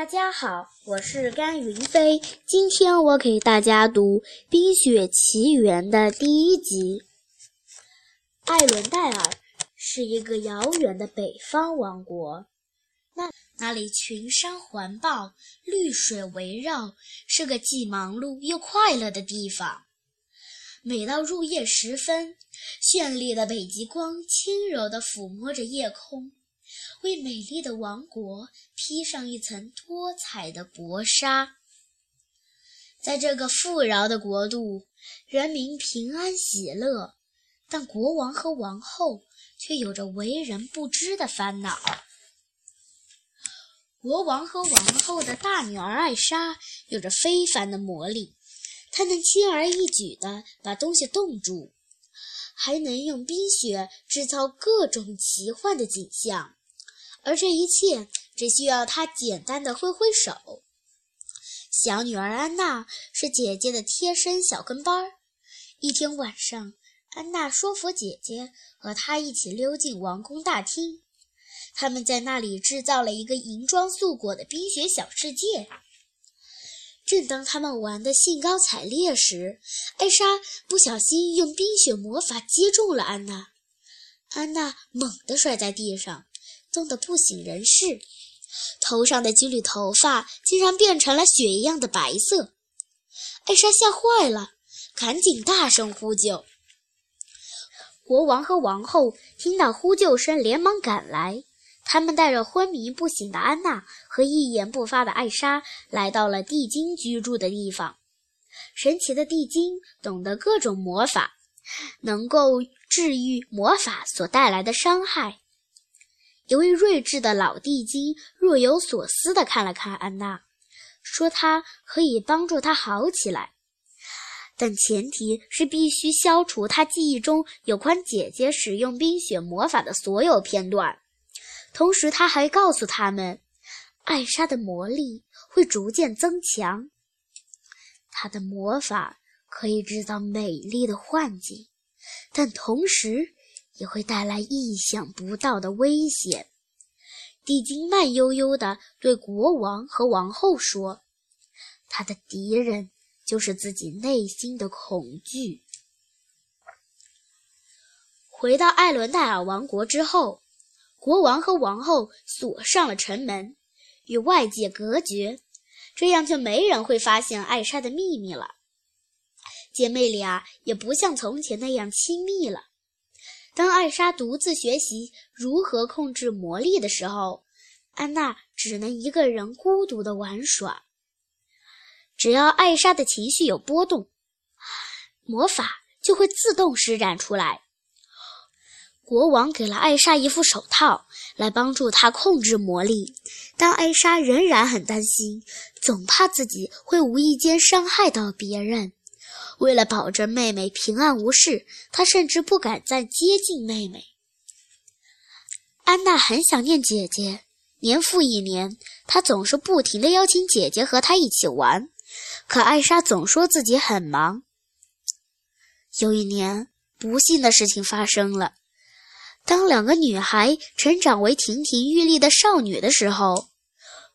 大家好，我是甘云飞。今天我给大家读《冰雪奇缘》的第一集。艾伦戴尔是一个遥远的北方王国，那那里群山环抱，绿水围绕，是个既忙碌又快乐的地方。每到入夜时分，绚丽的北极光轻柔地抚摸着夜空。为美丽的王国披上一层多彩的薄纱。在这个富饶的国度，人民平安喜乐，但国王和王后却有着为人不知的烦恼。国王和王后的大女儿艾莎有着非凡的魔力，她能轻而易举地把东西冻住，还能用冰雪制造各种奇幻的景象。而这一切只需要她简单的挥挥手。小女儿安娜是姐姐的贴身小跟班儿。一天晚上，安娜说服姐姐和她一起溜进王宫大厅。他们在那里制造了一个银装素裹的冰雪小世界。正当他们玩得兴高采烈时，艾莎不小心用冰雪魔法击中了安娜，安娜猛地摔在地上。冻得不省人事，头上的几缕头发竟然变成了雪一样的白色。艾莎吓坏了，赶紧大声呼救。国王和王后听到呼救声，连忙赶来。他们带着昏迷不醒的安娜和一言不发的艾莎，来到了地精居住的地方。神奇的地精懂得各种魔法，能够治愈魔法所带来的伤害。一位睿智的老地精若有所思地看了看安娜，说：“她可以帮助她好起来，但前提是必须消除她记忆中有关姐姐使用冰雪魔法的所有片段。同时，他还告诉他们，艾莎的魔力会逐渐增强，她的魔法可以制造美丽的幻境，但同时。”也会带来意想不到的危险。地精慢悠悠地对国王和王后说：“他的敌人就是自己内心的恐惧。”回到艾伦戴尔王国之后，国王和王后锁上了城门，与外界隔绝，这样就没人会发现艾莎的秘密了。姐妹俩也不像从前那样亲密了。当艾莎独自学习如何控制魔力的时候，安娜只能一个人孤独地玩耍。只要艾莎的情绪有波动，魔法就会自动施展出来。国王给了艾莎一副手套，来帮助她控制魔力，但艾莎仍然很担心，总怕自己会无意间伤害到别人。为了保证妹妹平安无事，她甚至不敢再接近妹妹。安娜很想念姐姐，年复一年，她总是不停地邀请姐姐和她一起玩，可艾莎总说自己很忙。有一年，不幸的事情发生了。当两个女孩成长为亭亭玉立的少女的时候，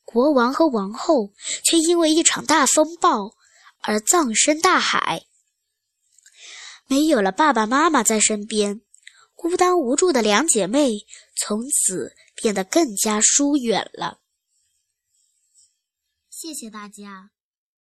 国王和王后却因为一场大风暴而葬身大海。没有了爸爸妈妈在身边，孤单无助的两姐妹从此变得更加疏远了。谢谢大家。